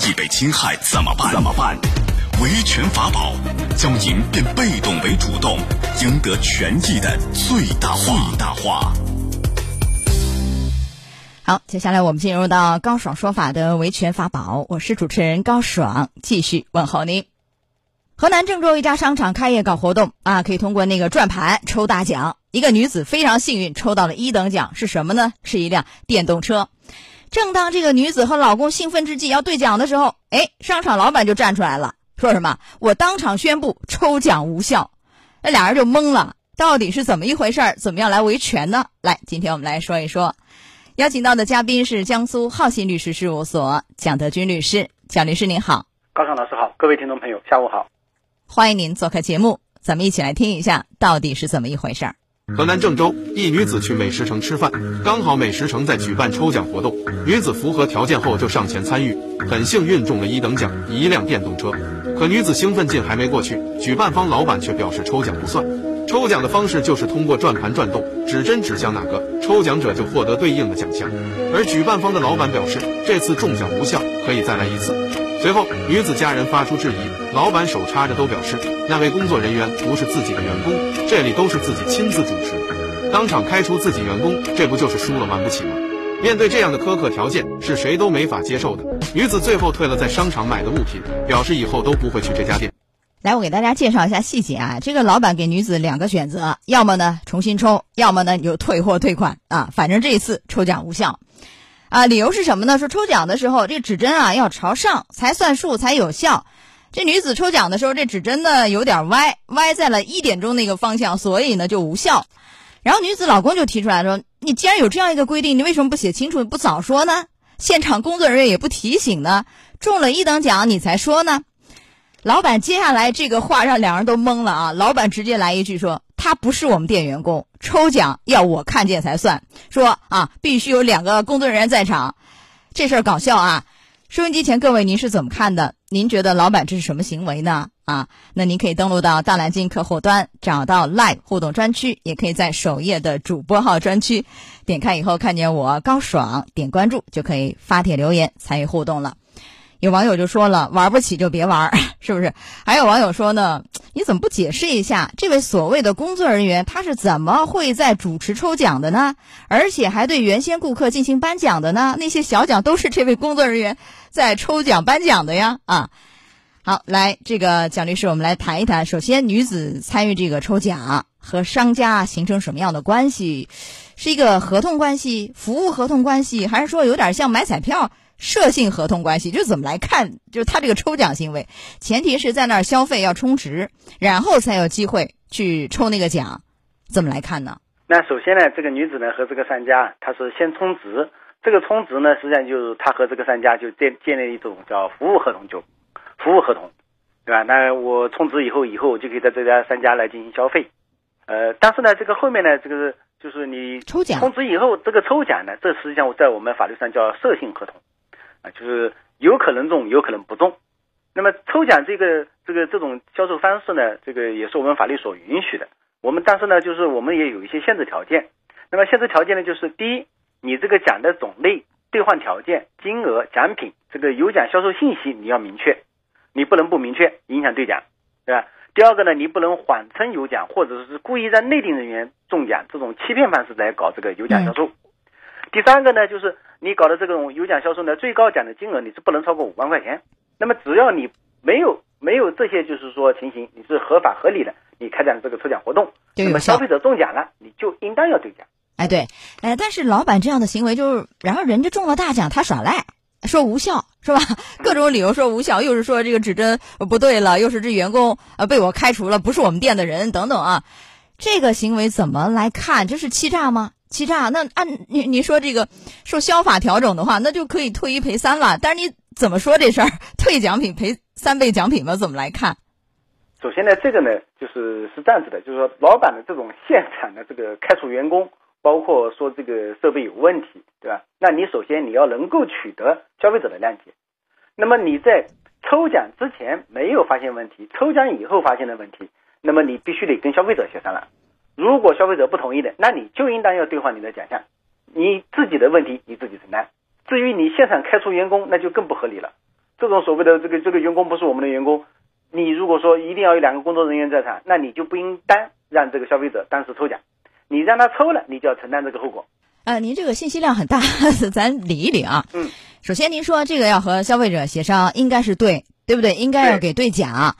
益被侵害怎么办？怎么办？维权法宝将您变被动为主动，赢得权益的最大化。最大化。好，接下来我们进入到高爽说法的维权法宝，我是主持人高爽，继续问候您。河南郑州一家商场开业搞活动啊，可以通过那个转盘抽大奖。一个女子非常幸运抽到了一等奖，是什么呢？是一辆电动车。正当这个女子和老公兴奋之际要兑奖的时候，哎，商场老板就站出来了，说什么？我当场宣布抽奖无效。那俩人就懵了，到底是怎么一回事儿？怎么样来维权呢？来，今天我们来说一说。邀请到的嘉宾是江苏浩信律师事务所蒋德军律师，蒋律师您好，高尚老师好，各位听众朋友下午好，欢迎您做客节目，咱们一起来听一下到底是怎么一回事儿。河南郑州一女子去美食城吃饭，刚好美食城在举办抽奖活动，女子符合条件后就上前参与，很幸运中了一等奖，一辆电动车。可女子兴奋劲还没过去，举办方老板却表示抽奖不算。抽奖的方式就是通过转盘转动，指针指向哪个，抽奖者就获得对应的奖项。而举办方的老板表示，这次中奖无效，可以再来一次。随后，女子家人发出质疑，老板手插着都表示，那位工作人员不是自己的员工，这里都是自己亲自主持，当场开除自己员工，这不就是输了玩不起吗？面对这样的苛刻条件，是谁都没法接受的。女子最后退了在商场买的物品，表示以后都不会去这家店。来，我给大家介绍一下细节啊。这个老板给女子两个选择，要么呢重新抽，要么呢你就退货退款啊。反正这一次抽奖无效。啊，理由是什么呢？说抽奖的时候，这指针啊要朝上才算数才有效。这女子抽奖的时候，这指针呢有点歪，歪在了一点钟那个方向，所以呢就无效。然后女子老公就提出来说：“你既然有这样一个规定，你为什么不写清楚，不早说呢？现场工作人员也不提醒呢？中了一等奖你才说呢？”老板接下来这个话让两人都懵了啊！老板直接来一句说：“他不是我们店员工。”抽奖要我看见才算，说啊，必须有两个工作人员在场，这事儿搞笑啊！收音机前各位，您是怎么看的？您觉得老板这是什么行为呢？啊，那您可以登录到大蓝鲸客户端，找到 Live 互动专区，也可以在首页的主播号专区点开以后，看见我高爽，点关注就可以发帖留言参与互动了。有网友就说了：“玩不起就别玩，是不是？”还有网友说呢：“你怎么不解释一下，这位所谓的工作人员他是怎么会在主持抽奖的呢？而且还对原先顾客进行颁奖的呢？那些小奖都是这位工作人员在抽奖颁奖的呀！”啊，好，来，这个蒋律师，我们来谈一谈。首先，女子参与这个抽奖和商家形成什么样的关系？是一个合同关系、服务合同关系，还是说有点像买彩票？涉性合同关系就怎么来看？就是他这个抽奖行为，前提是在那儿消费要充值，然后才有机会去抽那个奖，怎么来看呢？那首先呢，这个女子呢和这个商家，她是先充值，这个充值呢，实际上就是她和这个商家就建建立一种叫服务合同，就服务合同，对吧？那我充值以后，以后我就可以在这家商家来进行消费，呃，但是呢，这个后面呢，这个就是你抽奖充值以后，这个抽奖呢，这实际上在我们法律上叫涉性合同。啊，就是有可能中，有可能不中。那么抽奖这个这个这种销售方式呢，这个也是我们法律所允许的。我们但是呢，就是我们也有一些限制条件。那么限制条件呢，就是第一，你这个奖的种类、兑换条件、金额、奖品，这个有奖销售信息你要明确，你不能不明确，影响兑奖，对吧？第二个呢，你不能谎称有奖，或者是故意让内定人员中奖，这种欺骗方式来搞这个有奖销售。第三个呢，就是你搞的这种有奖销售呢，最高奖的金额你是不能超过五万块钱。那么只要你没有没有这些，就是说情形，你是合法合理的，你开展这个抽奖活动，那么消费者中奖了，你就应当要兑奖。哎，对，哎，但是老板这样的行为就是，然后人家中了大奖，他耍赖，说无效是吧？各种理由说无效，又是说这个指针不对了，又是这员工呃被我开除了，不是我们店的人等等啊，这个行为怎么来看？这是欺诈吗？欺诈，那按你你说这个受消法调整的话，那就可以退一赔三了。但是你怎么说这事儿？退奖品赔三倍奖品吗？怎么来看？首先呢，这个呢，就是是这样子的，就是说老板的这种现场的这个开除员工，包括说这个设备有问题，对吧？那你首先你要能够取得消费者的谅解。那么你在抽奖之前没有发现问题，抽奖以后发现的问题，那么你必须得跟消费者协商了。如果消费者不同意的，那你就应当要兑换你的奖项，你自己的问题你自己承担。至于你现场开除员工，那就更不合理了。这种所谓的这个这个员工不是我们的员工，你如果说一定要有两个工作人员在场，那你就不应当让这个消费者当时抽奖，你让他抽了，你就要承担这个后果。呃，您这个信息量很大，咱理一理啊。嗯。首先，您说这个要和消费者协商，应该是对，对不对？应该要给对奖。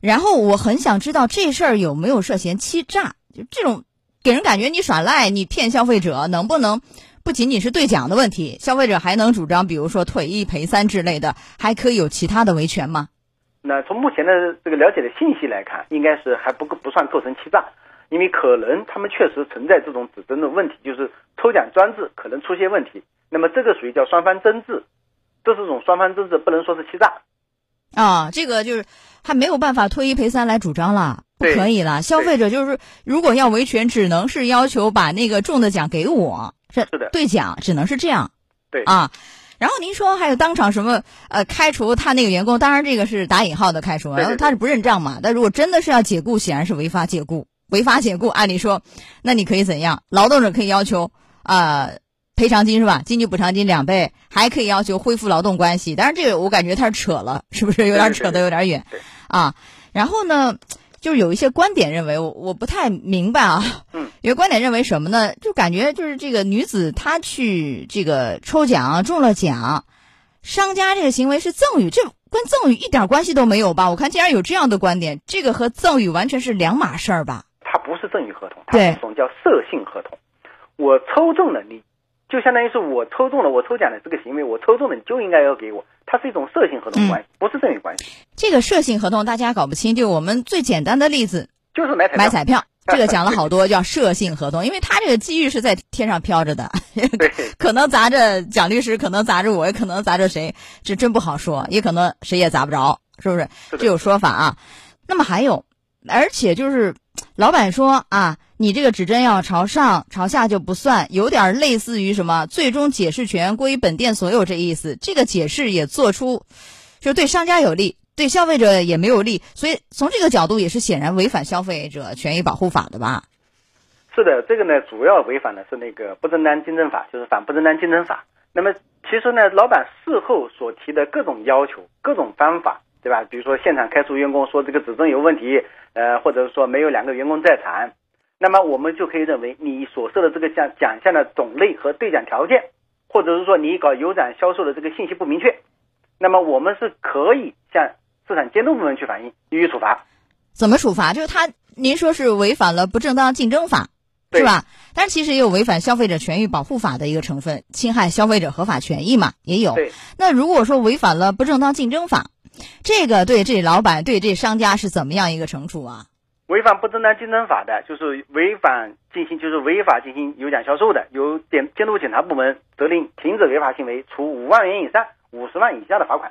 然后，我很想知道这事儿有没有涉嫌欺诈？就这种给人感觉你耍赖、你骗消费者，能不能不仅仅是兑奖的问题？消费者还能主张，比如说退一赔三之类的，还可以有其他的维权吗？那从目前的这个了解的信息来看，应该是还不够不算构成欺诈，因为可能他们确实存在这种指针的问题，就是抽奖装置可能出现问题。那么这个属于叫双方争执，这是一种双方争执，不能说是欺诈。啊，这个就是还没有办法退一赔三来主张了，不可以了。消费者就是如果要维权，只能是要求把那个中的奖给我，是是的，兑奖只能是这样。对啊，然后您说还有当场什么呃开除他那个员工，当然这个是打引号的开除，然后他是不认账嘛。但如果真的是要解雇，显然是违法解雇，违法解雇。按理说，那你可以怎样？劳动者可以要求啊。赔偿金是吧？经济补偿金两倍，还可以要求恢复劳动关系。但是这个我感觉他是扯了，是不是有点扯得有点远啊？然后呢，就是有一些观点认为，我我不太明白啊。嗯。有个观点认为什么呢？就感觉就是这个女子她去这个抽奖中了奖，商家这个行为是赠与，这跟赠与一点关系都没有吧？我看竟然有这样的观点，这个和赠与完全是两码事儿吧？它不是赠与合同，它是一种叫色性合同。我抽中了你。就相当于是我抽中了，我抽奖的这个行为，我抽中了，你就应该要给我。它是一种涉性合同关系，不是赠与关系。这个涉性合同大家搞不清，就我们最简单的例子就是买买彩票，这个讲了好多叫涉性合同，因为它这个机遇是在天上飘着的，可能砸着蒋律师，可能砸着我，也可能砸着谁，这真不好说，也可能谁也砸不着，是不是？这有说法啊。那么还有，而且就是老板说啊。你这个指针要朝上，朝下就不算，有点类似于什么最终解释权归本店所有这意思。这个解释也做出，就对商家有利，对消费者也没有利，所以从这个角度也是显然违反消费者权益保护法的吧？是的，这个呢主要违反的是那个不正当竞争法，就是反不正当竞争法。那么其实呢，老板事后所提的各种要求、各种方法，对吧？比如说现场开除员工，说这个指针有问题，呃，或者说没有两个员工在场。那么我们就可以认为，你所设的这个奖奖项的种类和兑奖条件，或者是说你搞有奖销售的这个信息不明确，那么我们是可以向市场监督部门去反映，予以处罚。怎么处罚？就是他，您说是违反了不正当竞争法，是吧？但其实也有违反消费者权益保护法的一个成分，侵害消费者合法权益嘛，也有。那如果说违反了不正当竞争法，这个对这老板、对这商家是怎么样一个惩处啊？违反不正当竞争法的，就是违反进行就是违法进行有奖销售的，由监监督检查部门责令停止违法行为，处五万元以上五十万以下的罚款，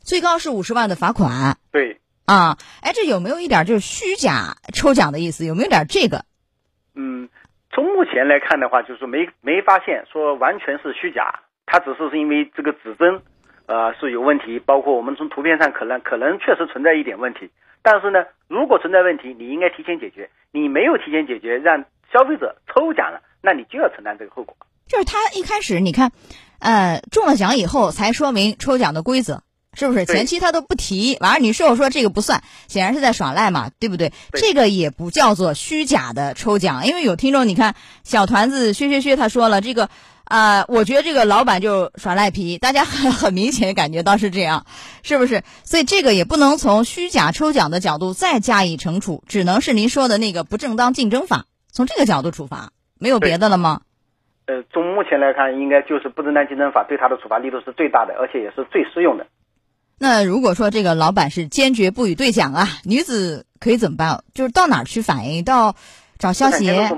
最高是五十万的罚款。对啊，哎，这有没有一点就是虚假抽奖的意思？有没有点这个？嗯，从目前来看的话，就是没没发现说完全是虚假，它只是是因为这个指针呃是有问题，包括我们从图片上可能可能确实存在一点问题。但是呢，如果存在问题，你应该提前解决。你没有提前解决，让消费者抽奖了，那你就要承担这个后果。就是他一开始，你看，呃，中了奖以后才说明抽奖的规则，是不是？前期他都不提，完了你说我说这个不算，显然是在耍赖嘛，对不对？这个也不叫做虚假的抽奖，因为有听众，你看小团子薛薛薛他说了这个。啊，我觉得这个老板就耍赖皮，大家很很明显感觉到是这样，是不是？所以这个也不能从虚假抽奖的角度再加以惩处，只能是您说的那个不正当竞争法，从这个角度处罚，没有别的了吗？呃，从目前来看，应该就是不正当竞争法对他的处罚力度是最大的，而且也是最适用的。那如果说这个老板是坚决不予兑奖啊，女子可以怎么办？就是到哪儿去反映？到找消协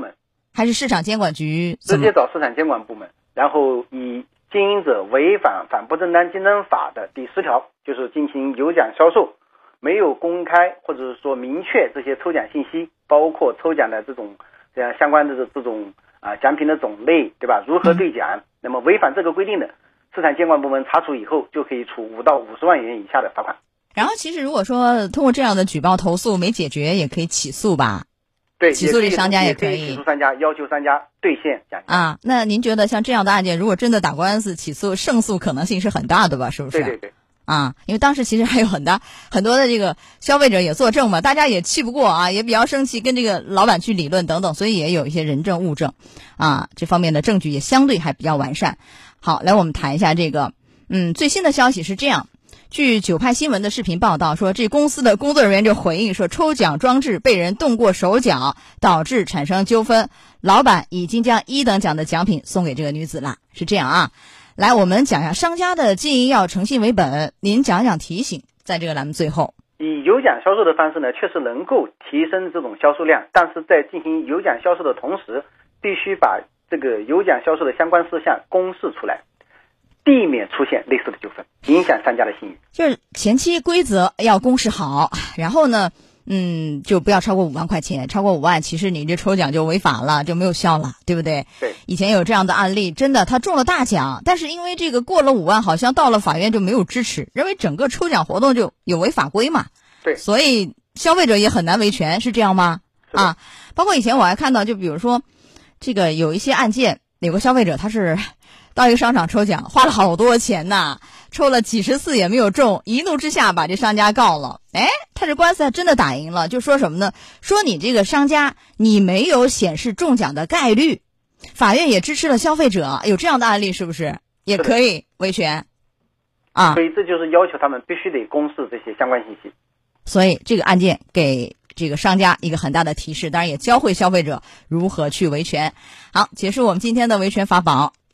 还是市场监管局？直接找市场监管部门。然后以经营者违反反不正当竞争法的第十条，就是进行有奖销售，没有公开或者是说明确这些抽奖信息，包括抽奖的这种这样相关的这种啊奖品的种类，对吧？如何兑奖？那么违反这个规定的，市场监管部门查处以后，就可以处五到五十万元以下的罚款。然后，其实如果说通过这样的举报投诉没解决，也可以起诉吧。对，起诉这商家也可以起诉商家，要求商家兑现奖金啊。那您觉得像这样的案件，如果真的打官司起诉，胜诉可能性是很大的吧？是不是？对对对。啊，因为当时其实还有很大很多的这个消费者也作证嘛，大家也气不过啊，也比较生气，跟这个老板去理论等等，所以也有一些人证物证，啊，这方面的证据也相对还比较完善。好，来我们谈一下这个，嗯，最新的消息是这样，据九派新闻的视频报道说，这公司的工作人员就回应说，抽奖装置被人动过手脚，导致产生纠纷，老板已经将一等奖的奖品送给这个女子了，是这样啊。来，我们讲一下商家的经营要诚信为本。您讲讲提醒，在这个栏目最后，以有奖销售的方式呢，确实能够提升这种销售量，但是在进行有奖销售的同时，必须把这个有奖销售的相关事项公示出来，避免出现类似的纠纷，影响商家的信誉。就是前期规则要公示好，然后呢？嗯，就不要超过五万块钱，超过五万，其实你这抽奖就违法了，就没有效了，对不对？对。以前有这样的案例，真的他中了大奖，但是因为这个过了五万，好像到了法院就没有支持，认为整个抽奖活动就有违法规嘛。对。所以消费者也很难维权，是这样吗？啊，包括以前我还看到，就比如说，这个有一些案件，有个消费者他是。到一个商场抽奖，花了好多钱呐，抽了几十次也没有中，一怒之下把这商家告了。哎，他这官司还真的打赢了，就说什么呢？说你这个商家你没有显示中奖的概率，法院也支持了消费者。有这样的案例是不是也可以维权？啊，所以这就是要求他们必须得公示这些相关信息。所以这个案件给这个商家一个很大的提示，当然也教会消费者如何去维权。好，结束我们今天的维权法宝。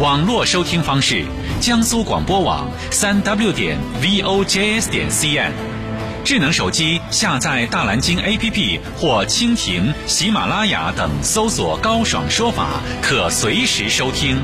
网络收听方式：江苏广播网三 w 点 vojs 点 cn。智能手机下载大蓝鲸 APP 或蜻蜓、喜马拉雅等，搜索“高爽说法”，可随时收听。